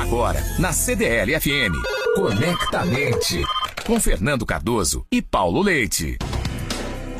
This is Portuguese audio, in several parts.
Agora, na CDL FM. Conectamente. Com Fernando Cardoso e Paulo Leite.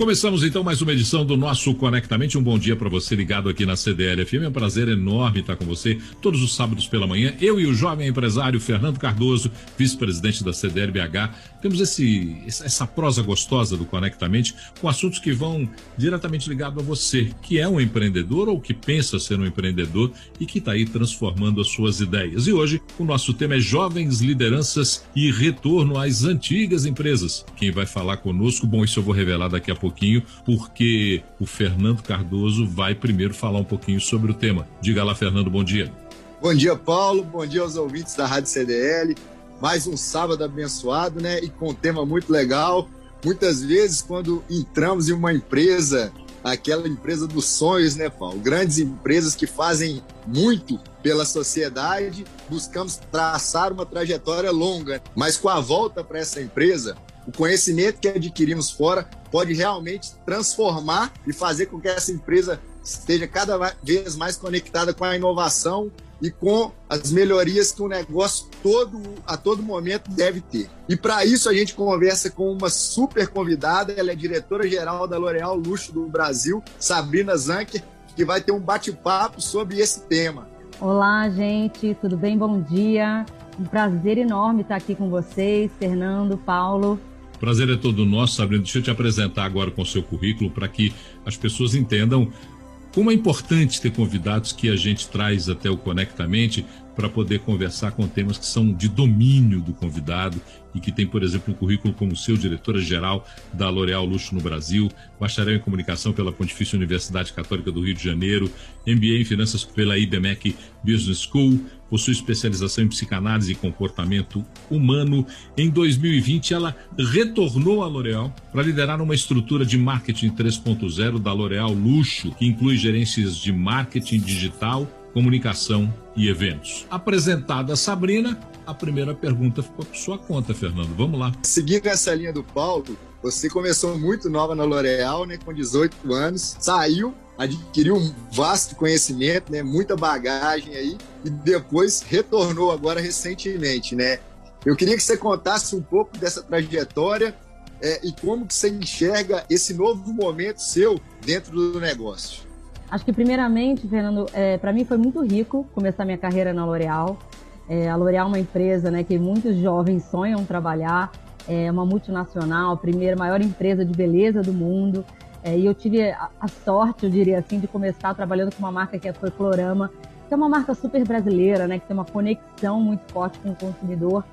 Começamos então mais uma edição do nosso Conectamente. Um bom dia para você ligado aqui na CDL FM. É um prazer enorme estar com você todos os sábados pela manhã. Eu e o jovem empresário Fernando Cardoso, vice-presidente da CDL BH, temos esse, essa prosa gostosa do Conectamente com assuntos que vão diretamente ligados a você, que é um empreendedor ou que pensa ser um empreendedor e que está aí transformando as suas ideias. E hoje o nosso tema é Jovens Lideranças e Retorno às Antigas Empresas. Quem vai falar conosco, bom, isso eu vou revelar daqui a pouco pouquinho, porque o Fernando Cardoso vai primeiro falar um pouquinho sobre o tema. Diga lá, Fernando, bom dia. Bom dia, Paulo. Bom dia aos ouvintes da Rádio CDL. Mais um sábado abençoado, né? E com um tema muito legal. Muitas vezes, quando entramos em uma empresa, aquela empresa dos sonhos, né, Paulo? Grandes empresas que fazem muito pela sociedade, buscamos traçar uma trajetória longa, mas com a volta para essa empresa, o conhecimento que adquirimos fora pode realmente transformar e fazer com que essa empresa esteja cada vez mais conectada com a inovação e com as melhorias que o negócio todo a todo momento deve ter. E para isso a gente conversa com uma super convidada, ela é diretora geral da L'Oréal Luxo do Brasil, Sabrina Zanker, que vai ter um bate-papo sobre esse tema. Olá, gente, tudo bem? Bom dia. Um prazer enorme estar aqui com vocês, Fernando, Paulo. Prazer é todo nosso, Sabrina. Deixa eu te apresentar agora com o seu currículo para que as pessoas entendam como é importante ter convidados que a gente traz até o Conectamente para poder conversar com temas que são de domínio do convidado e que tem, por exemplo, um currículo como seu, diretora-geral da L'Oréal Luxo no Brasil, bacharel em comunicação pela Pontifícia Universidade Católica do Rio de Janeiro, MBA em finanças pela IBMEC Business School, possui especialização em psicanálise e comportamento humano. Em 2020, ela retornou à L'Oréal para liderar uma estrutura de marketing 3.0 da L'Oréal Luxo, que inclui gerências de marketing digital, comunicação e eventos. Apresentada a Sabrina, a primeira pergunta ficou por sua conta, Fernando. Vamos lá. Seguindo essa linha do Paulo, você começou muito nova na L'Oréal, né, com 18 anos, saiu, adquiriu um vasto conhecimento, né, muita bagagem aí, e depois retornou agora recentemente, né? Eu queria que você contasse um pouco dessa trajetória é, e como que você enxerga esse novo momento seu dentro do negócio. Acho que primeiramente, Fernando, é, para mim foi muito rico começar minha carreira na L'Oréal. É, a L'Oréal é uma empresa né, que muitos jovens sonham trabalhar. É uma multinacional, a primeira maior empresa de beleza do mundo. É, e eu tive a, a, sorte, eu diria assim, de começar trabalhando com uma marca que foi Florama, que é uma marca super brasileira, né, que tem uma conexão muito forte com o consumidor.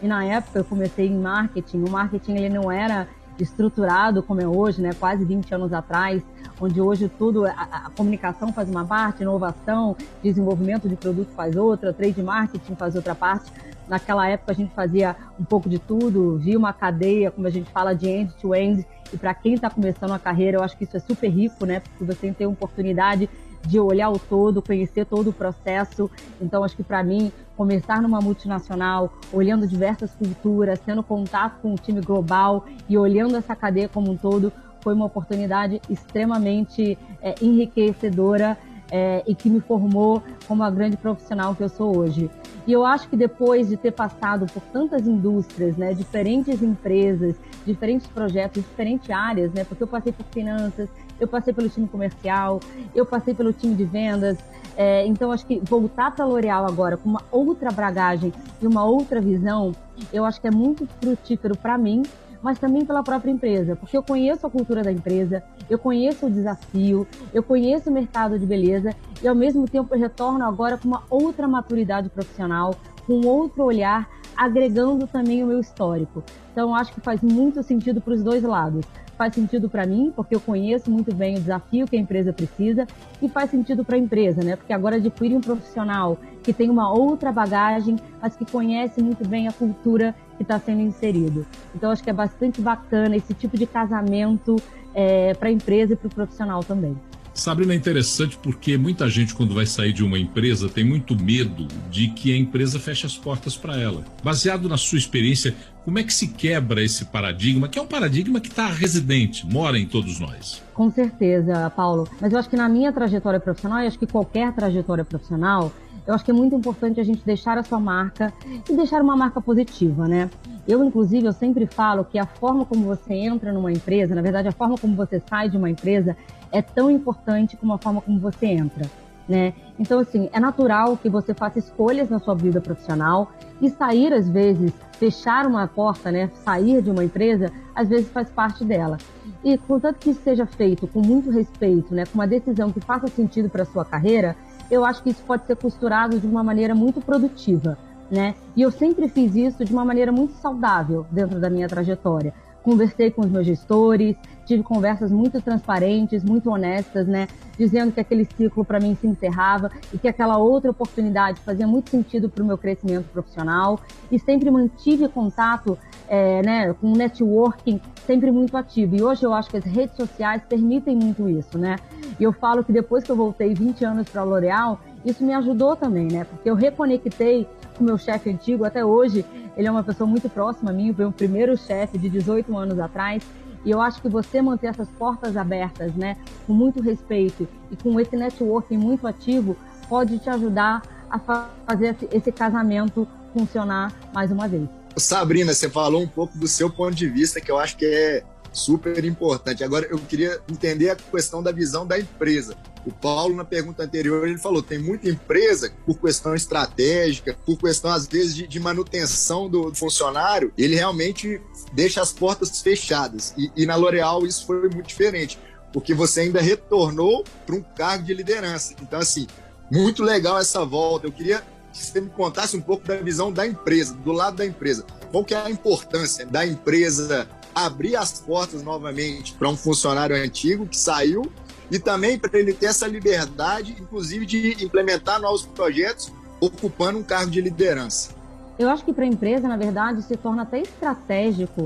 E na época eu comecei em marketing. O marketing ele não era estruturado como é hoje, né, quase 20 anos atrás onde hoje tudo, a, a, comunicação faz uma parte, inovação, desenvolvimento de produto faz outra, trade marketing faz outra parte. Naquela época a gente fazia um pouco de tudo, via uma cadeia, como a gente fala, de end-to-end. -end, e para quem está começando a carreira, eu acho que isso é super rico, né? Porque você tem a oportunidade de olhar o todo, conhecer todo o processo. Então, acho que para mim, começar numa multinacional, olhando diversas culturas, tendo contato com o time global e olhando essa cadeia como um todo, foi uma oportunidade extremamente é, enriquecedora é, e que me formou como a grande profissional que eu sou hoje. E eu acho que depois de ter passado por tantas indústrias, né, diferentes empresas, diferentes projetos, diferentes áreas, né, porque eu passei por finanças, eu passei pelo time comercial, eu passei pelo time de vendas. É, então, acho que voltar para a L'Oréal agora com uma outra bagagem e uma outra visão, eu acho que é muito frutífero para mim mas também pela própria empresa, porque eu conheço a cultura da empresa, eu conheço o desafio, eu conheço o mercado de beleza e ao mesmo tempo eu retorno agora com uma outra maturidade profissional, com outro olhar, agregando também o meu histórico. Então acho que faz muito sentido para os dois lados faz sentido para mim, porque eu conheço muito bem o desafio que a empresa precisa, e faz sentido para a empresa, né? Porque agora adquire um profissional que tem uma outra bagagem, mas que conhece muito bem a cultura que está sendo inserido. Então, acho que é bastante bacana esse tipo de casamento é, para a empresa e para o profissional também. Sabrina, é interessante porque muita gente, quando vai sair de uma empresa, tem muito medo de que a empresa feche as portas para ela. Baseado na sua experiência, como é que se quebra esse paradigma, que é um paradigma que está residente, mora em todos nós? Com certeza, Paulo. Mas eu acho que na minha trajetória profissional, e acho que qualquer trajetória profissional, eu acho que é muito importante a gente deixar a sua marca e deixar uma marca positiva, né? Eu, inclusive, eu sempre falo que a forma como você entra numa empresa, na verdade, a forma como você sai de uma empresa é tão importante como a forma como você entra, né? Então, assim, é natural que você faça escolhas na sua vida profissional e sair, às vezes, fechar uma porta, né? Sair de uma empresa, às vezes faz parte dela. E contanto que isso seja feito com muito respeito, né? Com uma decisão que faça sentido para a sua carreira, eu acho que isso pode ser costurado de uma maneira muito produtiva né? E eu sempre fiz isso de uma maneira muito saudável dentro da minha trajetória. Conversei com os meus gestores, tive conversas muito transparentes, muito honestas, né? Dizendo que aquele ciclo para mim se encerrava e que aquela outra oportunidade fazia muito sentido para o meu crescimento profissional. E sempre mantive contato, é, né, com networking sempre muito ativo. E hoje eu acho que as redes sociais permitem muito isso, né? E eu falo que depois que eu voltei 20 anos para a L'Oréal, isso me ajudou também, né? Porque eu reconectei o meu chefe antigo, até hoje, ele é uma pessoa muito próxima a mim, foi o primeiro chefe de 18 anos atrás. E eu acho que você manter essas portas abertas, né, com muito respeito e com esse networking muito ativo, pode te ajudar a fazer esse casamento funcionar mais uma vez. Sabrina, você falou um pouco do seu ponto de vista, que eu acho que é super importante. Agora, eu queria entender a questão da visão da empresa. O Paulo, na pergunta anterior, ele falou: tem muita empresa, por questão estratégica, por questão, às vezes, de, de manutenção do funcionário, ele realmente deixa as portas fechadas. E, e na L'Oréal isso foi muito diferente, porque você ainda retornou para um cargo de liderança. Então, assim, muito legal essa volta. Eu queria que você me contasse um pouco da visão da empresa, do lado da empresa. Qual que é a importância da empresa abrir as portas novamente para um funcionário antigo que saiu e também para ele ter essa liberdade, inclusive de implementar novos projetos ocupando um cargo de liderança. Eu acho que para a empresa, na verdade, se torna até estratégico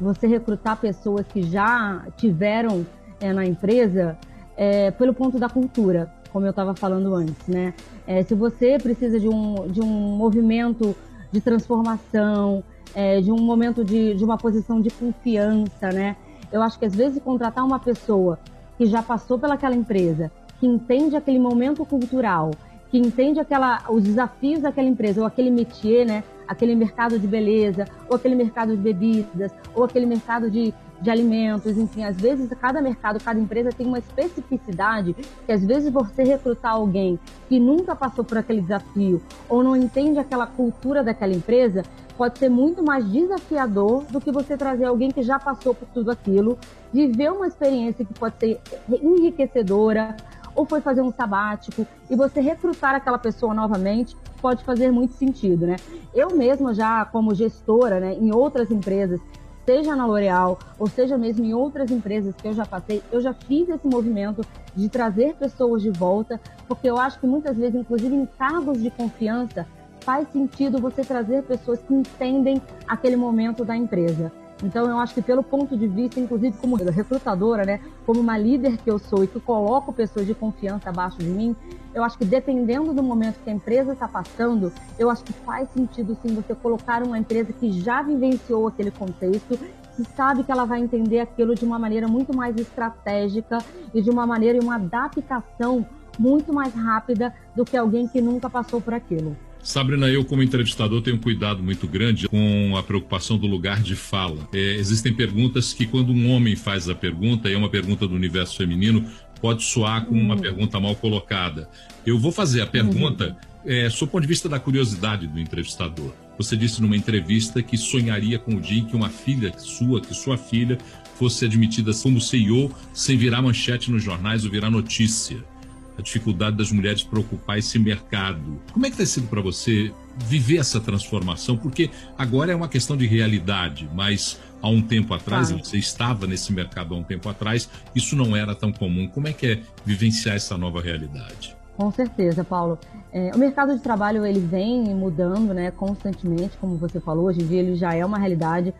você recrutar pessoas que já tiveram é, na empresa é, pelo ponto da cultura, como eu estava falando antes, né? É, se você precisa de um, de um movimento de transformação, é, de um momento de, de uma posição de confiança, né? Eu acho que às vezes contratar uma pessoa que já passou pelaquela empresa, que entende aquele momento cultural, que entende aquela, os desafios daquela empresa, ou aquele métier, né? Aquele mercado de beleza, ou aquele mercado de bebidas, ou aquele mercado de, de alimentos, enfim, às vezes cada mercado, cada empresa tem uma especificidade que às vezes você recrutar alguém que nunca passou por aquele desafio ou não entende aquela cultura daquela empresa, pode ser muito mais desafiador do que você trazer alguém que já passou por tudo aquilo, viver uma experiência que pode ser enriquecedora, ou foi fazer um sabático, e você recrutar aquela pessoa novamente pode fazer muito sentido, né? Eu mesma já, como gestora, né, em outras empresas, seja na L'Oréal, ou seja mesmo em outras empresas que eu já passei, eu já fiz esse movimento de trazer pessoas de volta, porque eu acho que muitas vezes, inclusive em cargos de confiança, faz sentido você trazer pessoas que entendem aquele momento da empresa. Então, eu acho que pelo ponto de vista, inclusive como recrutadora, né, como uma líder que eu sou e que coloco pessoas de confiança abaixo de mim, eu acho que dependendo do momento que a empresa está passando, eu acho que faz sentido sim você colocar uma empresa que já vivenciou aquele contexto, que sabe que ela vai entender aquilo de uma maneira muito mais estratégica e de uma maneira e uma adaptação muito mais rápida do que alguém que nunca passou por aquilo. Sabrina, eu como entrevistador tenho um cuidado muito grande com a preocupação do lugar de fala. É, existem perguntas que quando um homem faz a pergunta, e é uma pergunta do universo feminino, pode soar como uma uhum. pergunta mal colocada. Eu vou fazer a pergunta é, sob o ponto de vista da curiosidade do entrevistador. Você disse numa entrevista que sonharia com o dia em que uma filha sua, que sua filha, fosse admitida como CEO sem virar manchete nos jornais ou virar notícia a dificuldade das mulheres para ocupar esse mercado. Como é que tem sido para você viver essa transformação? Porque agora é uma questão de realidade, mas há um tempo atrás, claro. você estava nesse mercado há um tempo atrás, isso não era tão comum. Como é que é vivenciar essa nova realidade? Com certeza, Paulo. É, o mercado de trabalho ele vem mudando, né, constantemente, como você falou. Hoje em dia ele já é uma realidade.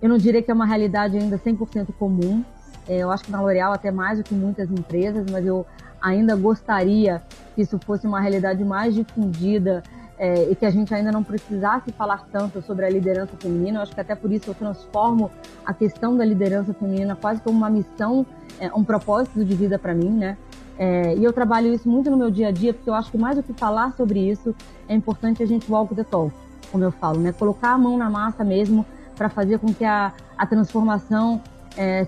Eu não diria que é uma realidade ainda 100% comum. É, eu acho que na L'Oréal até mais do que muitas empresas, mas eu ainda gostaria que isso fosse uma realidade mais difundida é, e que a gente ainda não precisasse falar tanto sobre a liderança feminina. Eu acho que até por isso eu transformo a questão da liderança feminina quase como uma missão, é, um propósito de vida para mim, né? É, e eu trabalho isso muito no meu dia a dia, porque eu acho que mais do que falar sobre isso, é importante a gente walk the talk, como eu falo, né? Colocar a mão na massa mesmo para fazer com que a, a transformação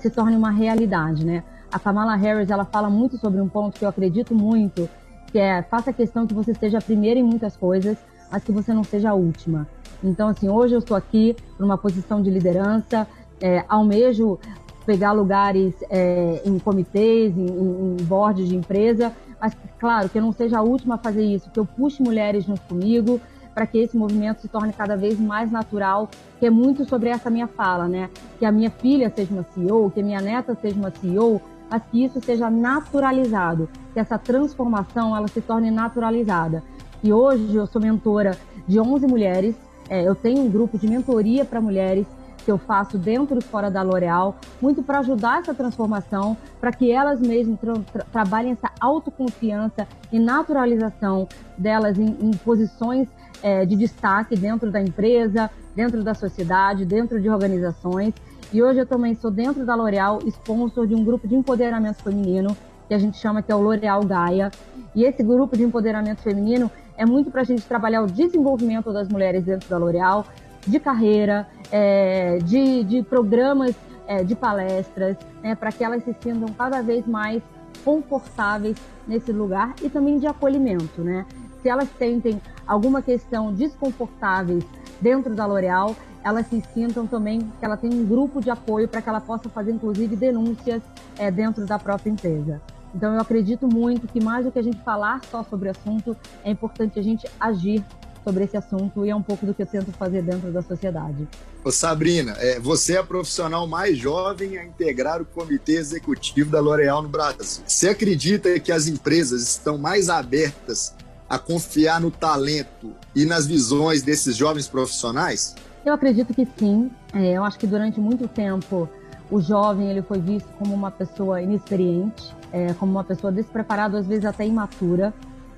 se torne uma realidade, né? A Kamala Harris, ela fala muito sobre um ponto que eu acredito muito, que é faça questão que você seja a primeira em muitas coisas, mas que você não seja a última. Então, assim, hoje eu estou aqui numa posição de liderança, é, almejo pegar lugares é, em comitês, em, em boards de empresa, mas claro que eu não seja a última a fazer isso, que eu puxe mulheres junto comigo para que esse movimento se torne cada vez mais natural, que é muito sobre essa minha fala, né? Que a minha filha seja uma CEO, que a minha neta seja uma CEO, mas que isso seja naturalizado, que essa transformação ela se torne naturalizada. E hoje eu sou mentora de 11 mulheres, é, eu tenho um grupo de mentoria para mulheres que eu faço dentro e fora da L'Oréal, muito para ajudar essa transformação, para que elas mesmas tra tra trabalhem essa autoconfiança e naturalização delas em, em posições é, de destaque dentro da empresa, dentro da sociedade, dentro de organizações. E hoje eu também sou dentro da L'Oréal sponsor de um grupo de empoderamento feminino que a gente chama que é o L'Oréal Gaia. E esse grupo de empoderamento feminino é muito para a gente trabalhar o desenvolvimento das mulheres dentro da L'Oréal, de carreira, é, de, de, programas é, de palestras, né, para que elas se sintam cada vez mais confortáveis nesse lugar e também de acolhimento, né? Se elas sentem alguma questão desconfortáveis dentro da L'Oréal, elas se sintam também que ela tem um grupo de apoio para que ela possa fazer, inclusive, denúncias é, dentro da própria empresa. Então, eu acredito muito que mais do que a gente falar só sobre o assunto, é importante a gente agir sobre esse assunto e é um pouco do que eu tento fazer dentro da sociedade. Ô Sabrina, é, você é a profissional mais jovem a integrar o comitê executivo da L'Oréal no Brasil. Você acredita que as empresas estão mais abertas a confiar no talento e nas visões desses jovens profissionais? Eu acredito que sim. É, eu acho que durante muito tempo o jovem ele foi visto como uma pessoa inexperiente, é, como uma pessoa despreparada, às vezes até imatura.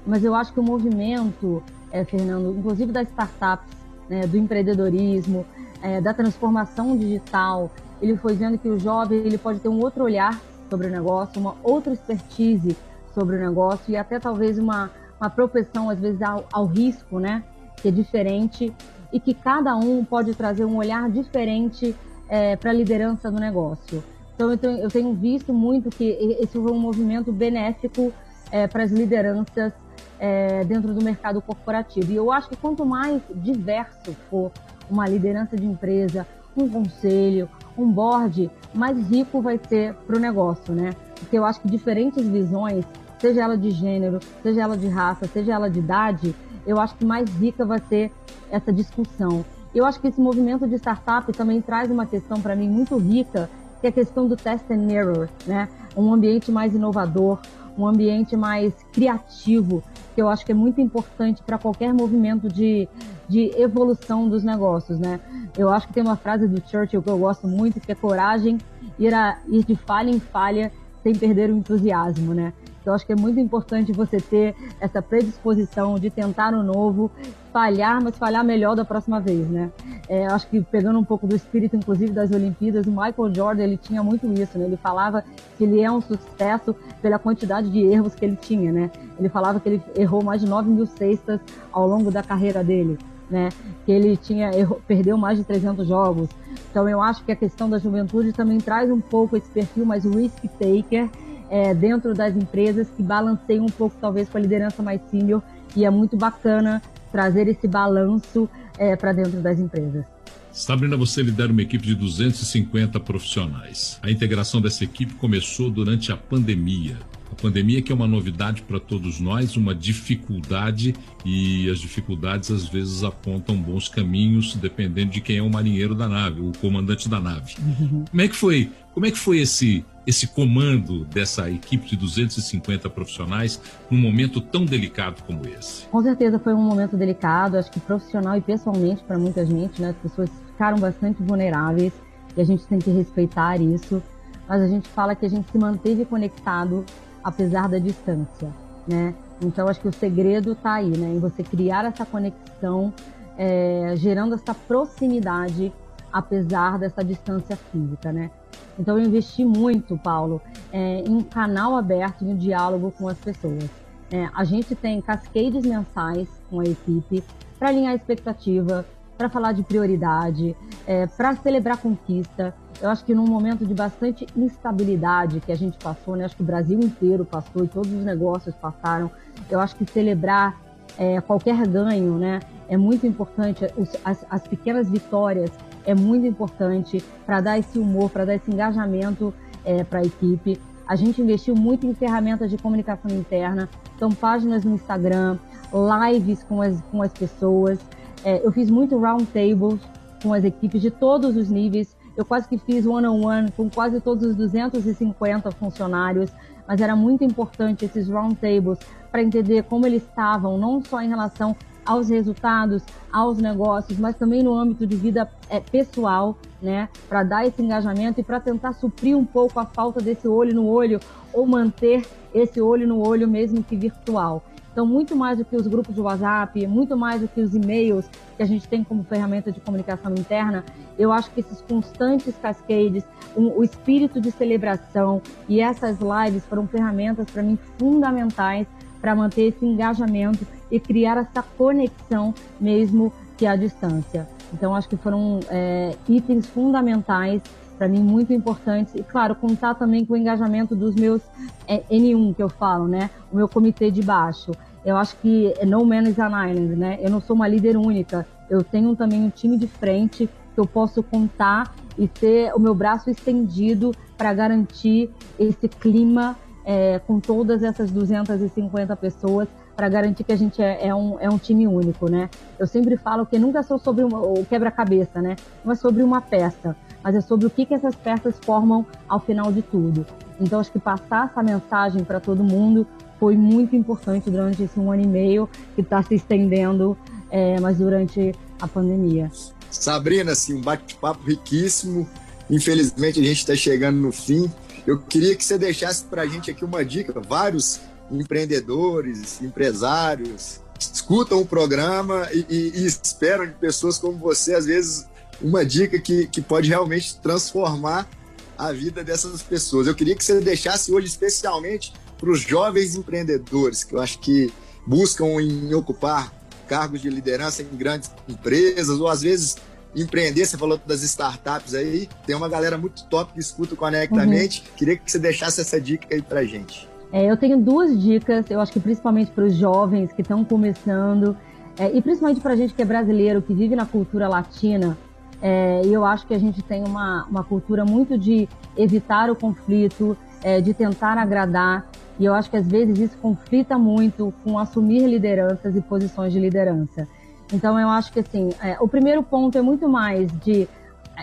Mas eu acho que o movimento é, Fernando, inclusive das startups, né, do empreendedorismo, é, da transformação digital. Ele foi vendo que o jovem ele pode ter um outro olhar sobre o negócio, uma outra expertise sobre o negócio e até talvez uma, uma propensão, às vezes, ao, ao risco, né? Que é diferente e que cada um pode trazer um olhar diferente é, para a liderança do negócio. Então, eu tenho, eu tenho, visto muito que esse foi um movimento benéfico é, para as lideranças é, dentro do mercado corporativo. E eu acho que quanto mais diverso for uma liderança de empresa, um conselho, um board, mais rico vai ser para o negócio, né? Porque eu acho que diferentes visões, seja ela de gênero, seja ela de raça, seja ela de idade, eu acho que mais rica vai ser essa discussão. Eu acho que esse movimento de startup também traz uma questão para mim muito rica, que é a questão do test and error, né? Um ambiente mais inovador, um ambiente mais criativo, que eu acho que é muito importante para qualquer movimento de, de evolução dos negócios, né? Eu acho que tem uma frase do Churchill que eu gosto muito, que é coragem, ir, a, ir de falha em falha sem perder o entusiasmo, né? Então, acho que é muito importante você ter essa predisposição de tentar o novo, falhar, mas falhar melhor da próxima vez, né? É, acho que pegando um pouco do espírito, inclusive, das Olimpíadas, o Michael Jordan, ele tinha muito isso, né? Ele falava que ele é um sucesso pela quantidade de erros que ele tinha, né? Ele falava que ele errou mais de 9 mil cestas ao longo da carreira dele. Né, que ele tinha perdeu mais de 300 jogos. Então eu acho que a questão da juventude também traz um pouco esse perfil mais risk taker é, dentro das empresas que balanceiam um pouco talvez com a liderança mais senior e é muito bacana trazer esse balanço é, para dentro das empresas. Sabrina, você lidera uma equipe de 250 profissionais. A integração dessa equipe começou durante a pandemia. A pandemia que é uma novidade para todos nós, uma dificuldade e as dificuldades às vezes apontam bons caminhos dependendo de quem é o marinheiro da nave, o comandante da nave. Uhum. Como é que foi? Como é que foi esse esse comando dessa equipe de 250 profissionais num momento tão delicado como esse? Com certeza foi um momento delicado, acho que profissional e pessoalmente para muita gente, né? As pessoas ficaram bastante vulneráveis e a gente tem que respeitar isso. Mas a gente fala que a gente se manteve conectado apesar da distância, né? Então acho que o segredo está aí, né? Em você criar essa conexão, é, gerando essa proximidade apesar dessa distância física, né? Então eu investi muito, Paulo, é, em um canal aberto, em um diálogo com as pessoas. É, a gente tem cascades mensais com a equipe para alinhar a expectativa, para falar de prioridade, é, para celebrar conquista. Eu acho que num momento de bastante instabilidade que a gente passou, né? Acho que o Brasil inteiro passou e todos os negócios passaram. Eu acho que celebrar é, qualquer ganho, né? É muito importante. Os, as, as pequenas vitórias é muito importante para dar esse humor, para dar esse engajamento é, para a equipe. A gente investiu muito em ferramentas de comunicação interna, então páginas no Instagram, lives com as, com as pessoas. É, eu fiz muito round tables com as equipes de todos os níveis. Eu quase que fiz one-on-one -on -one com quase todos os 250 funcionários, mas era muito importante esses round tables para entender como eles estavam, não só em relação aos resultados, aos negócios, mas também no âmbito de vida é, pessoal, né, para dar esse engajamento e para tentar suprir um pouco a falta desse olho no olho ou manter esse olho no olho mesmo que virtual. Então, muito mais do que os grupos de WhatsApp, muito mais do que os e-mails que a gente tem como ferramenta de comunicação interna, eu acho que esses constantes cascades, um, o espírito de celebração e essas lives foram ferramentas para mim fundamentais para manter esse engajamento e criar essa conexão mesmo que à distância. Então, acho que foram é, itens fundamentais para mim muito importantes e claro contar também com o engajamento dos meus é, N1 que eu falo, né? O meu comitê de baixo. Eu acho que no man is an island, né? Eu não sou uma líder única. Eu tenho também um time de frente que eu posso contar e ter o meu braço estendido para garantir esse clima é, com todas essas 250 pessoas para garantir que a gente é, é, um, é um time único, né? Eu sempre falo que nunca é só sobre uma, o quebra-cabeça, né? É sobre uma peça, mas é sobre o que, que essas peças formam ao final de tudo. Então, acho que passar essa mensagem para todo mundo foi muito importante durante esse um ano e meio que está se estendendo, é, mas durante a pandemia. Sabrina, assim, um bate-papo riquíssimo. Infelizmente, a gente está chegando no fim. Eu queria que você deixasse para a gente aqui uma dica. Vários empreendedores, empresários escutam o programa e, e, e esperam de pessoas como você, às vezes, uma dica que, que pode realmente transformar a vida dessas pessoas. Eu queria que você deixasse hoje, especialmente para os jovens empreendedores, que eu acho que buscam em ocupar cargos de liderança em grandes empresas, ou às vezes empreender, você falou das startups aí, tem uma galera muito top que escuta Conectamente. Uhum. Queria que você deixasse essa dica aí pra gente. É, eu tenho duas dicas, eu acho que principalmente para os jovens que estão começando, é, e principalmente para a gente que é brasileiro, que vive na cultura latina, é, e eu acho que a gente tem uma, uma cultura muito de evitar o conflito, é, de tentar agradar, e eu acho que às vezes isso conflita muito com assumir lideranças e posições de liderança. Então eu acho que assim, é, o primeiro ponto é muito mais de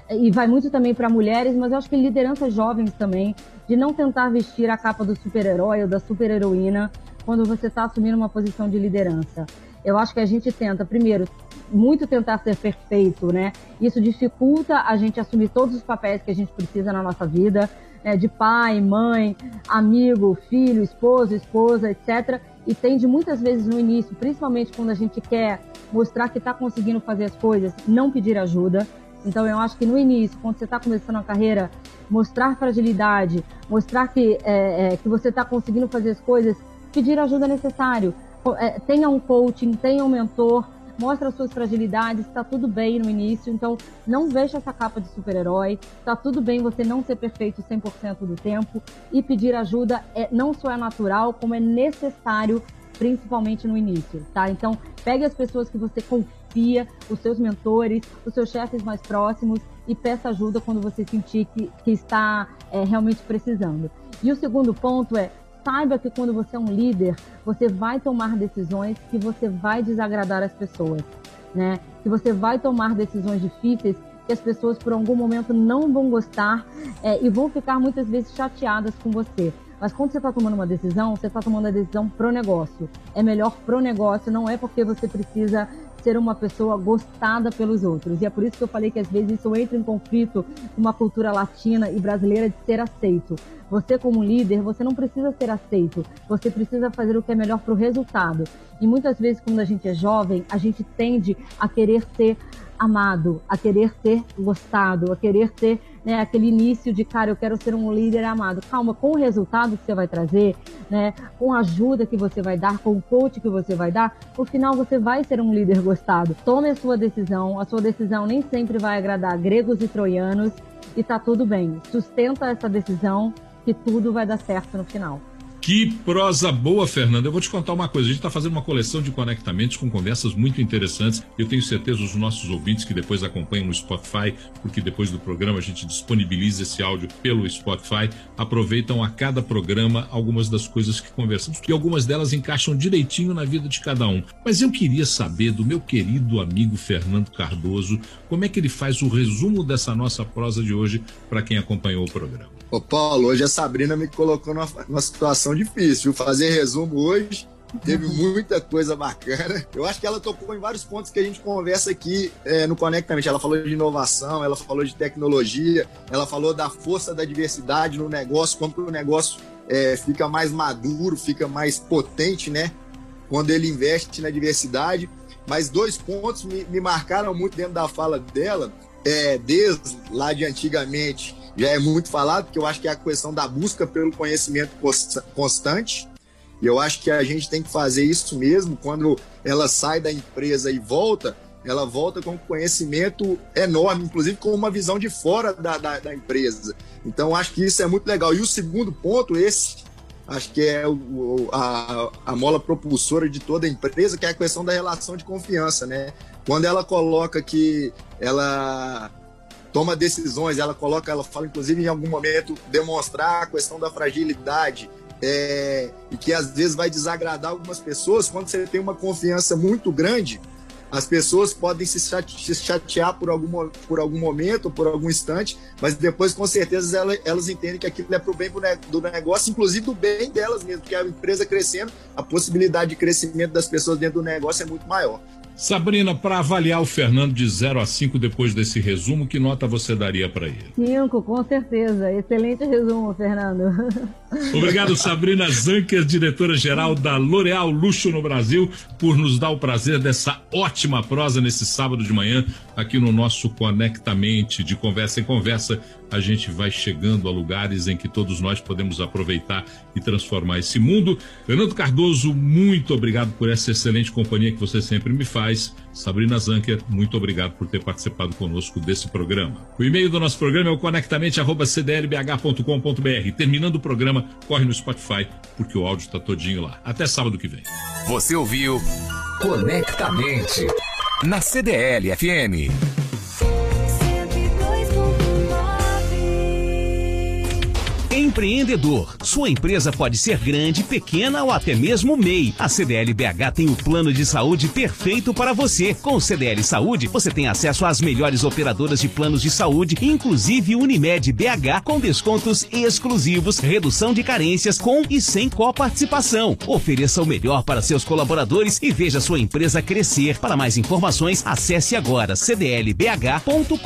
e vai muito também para mulheres, mas eu acho que lideranças jovens também, de não tentar vestir a capa do super-herói ou da super-heroína quando você está assumindo uma posição de liderança. Eu acho que a gente tenta, primeiro, muito tentar ser perfeito, né? Isso dificulta a gente assumir todos os papéis que a gente precisa na nossa vida, né? de pai, mãe, amigo, filho, esposo, esposa, etc. E tende muitas vezes no início, principalmente quando a gente quer mostrar que está conseguindo fazer as coisas, não pedir ajuda. Então eu acho que no início, quando você está começando a carreira, mostrar fragilidade, mostrar que, é, é, que você está conseguindo fazer as coisas, pedir ajuda necessário. É, tenha um coaching, tenha um mentor, mostre as suas fragilidades, está tudo bem no início, então não veja essa capa de super-herói, está tudo bem você não ser perfeito 100% do tempo e pedir ajuda é, não só é natural, como é necessário principalmente no início, tá? Então, pegue as pessoas que você confia, os seus mentores, os seus chefes mais próximos e peça ajuda quando você sentir que, que está é, realmente precisando. E o segundo ponto é saiba que quando você é um líder, você vai tomar decisões que você vai desagradar as pessoas, né? Que você vai tomar decisões difíceis que as pessoas por algum momento não vão gostar é, e vão ficar muitas vezes chateadas com você. Mas quando você está tomando uma decisão, você está tomando a decisão pro negócio. É melhor pro negócio, não é porque você precisa ser uma pessoa gostada pelos outros. E é por isso que eu falei que às vezes isso entra em conflito com uma cultura latina e brasileira de ser aceito. Você como líder, você não precisa ser aceito, você precisa fazer o que é melhor para o resultado. E muitas vezes quando a gente é jovem, a gente tende a querer ser amado, a querer ser gostado, a querer ser né, aquele início de, cara, eu quero ser um líder amado. Calma, com o resultado que você vai trazer, né, com a ajuda que você vai dar, com o coach que você vai dar, no final você vai ser um líder gostado. Tome a sua decisão, a sua decisão nem sempre vai agradar gregos e troianos e tá tudo bem. Sustenta essa decisão que tudo vai dar certo no final. Que prosa boa, Fernanda. Eu vou te contar uma coisa. A gente está fazendo uma coleção de conectamentos com conversas muito interessantes. Eu tenho certeza os nossos ouvintes que depois acompanham no Spotify, porque depois do programa a gente disponibiliza esse áudio pelo Spotify, aproveitam a cada programa algumas das coisas que conversamos e algumas delas encaixam direitinho na vida de cada um. Mas eu queria saber do meu querido amigo Fernando Cardoso como é que ele faz o resumo dessa nossa prosa de hoje para quem acompanhou o programa. Ô Paulo, hoje a Sabrina me colocou numa, numa situação difícil. Fazer resumo hoje teve uhum. muita coisa bacana. Eu acho que ela tocou em vários pontos que a gente conversa aqui é, no Conectamente. Ela falou de inovação, ela falou de tecnologia, ela falou da força da diversidade no negócio, como o negócio é, fica mais maduro, fica mais potente, né? Quando ele investe na diversidade. Mas dois pontos me, me marcaram muito dentro da fala dela, é, desde lá de antigamente já é muito falado, que eu acho que é a questão da busca pelo conhecimento constante. E eu acho que a gente tem que fazer isso mesmo. Quando ela sai da empresa e volta, ela volta com conhecimento enorme, inclusive com uma visão de fora da, da, da empresa. Então, acho que isso é muito legal. E o segundo ponto, esse, acho que é o, a, a mola propulsora de toda a empresa, que é a questão da relação de confiança, né? Quando ela coloca que ela toma decisões, ela coloca, ela fala inclusive em algum momento demonstrar a questão da fragilidade é, e que às vezes vai desagradar algumas pessoas. Quando você tem uma confiança muito grande, as pessoas podem se chatear por algum, por algum momento, por algum instante, mas depois, com certeza, elas, elas entendem que aquilo é para o bem do negócio, inclusive do bem delas mesmo, porque a empresa crescendo, a possibilidade de crescimento das pessoas dentro do negócio é muito maior. Sabrina, para avaliar o Fernando de 0 a 5 depois desse resumo, que nota você daria para ele? 5, com certeza. Excelente resumo, Fernando. Obrigado, Sabrina Zanker, diretora-geral da L'Oréal Luxo no Brasil, por nos dar o prazer dessa ótima prosa nesse sábado de manhã, aqui no nosso Conectamente, de conversa em conversa. A gente vai chegando a lugares em que todos nós podemos aproveitar e transformar esse mundo. Fernando Cardoso, muito obrigado por essa excelente companhia que você sempre me faz. Sabrina Zanker, muito obrigado por ter participado conosco desse programa. O e-mail do nosso programa é o conectamente.cdlbh.com.br. Terminando o programa, corre no Spotify, porque o áudio está todinho lá. Até sábado que vem. Você ouviu Conectamente na CDL FM. Empreendedor. Sua empresa pode ser grande, pequena ou até mesmo MEI. A CDL BH tem o plano de saúde perfeito para você. Com o CDL Saúde, você tem acesso às melhores operadoras de planos de saúde, inclusive Unimed BH, com descontos exclusivos, redução de carências com e sem coparticipação. Ofereça o melhor para seus colaboradores e veja sua empresa crescer. Para mais informações, acesse agora cdlbh.com.br.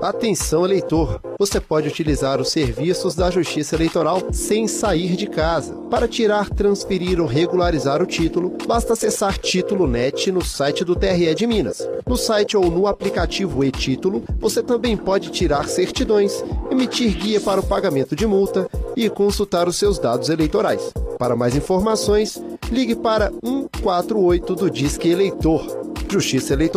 Atenção eleitor! Você pode utilizar os serviços da Justiça Eleitoral sem sair de casa. Para tirar, transferir ou regularizar o título, basta acessar Título Net no site do TRE de Minas. No site ou no aplicativo e-Título, você também pode tirar certidões, emitir guia para o pagamento de multa e consultar os seus dados eleitorais. Para mais informações, ligue para 148 do Disque Eleitor. Justiça Eleitoral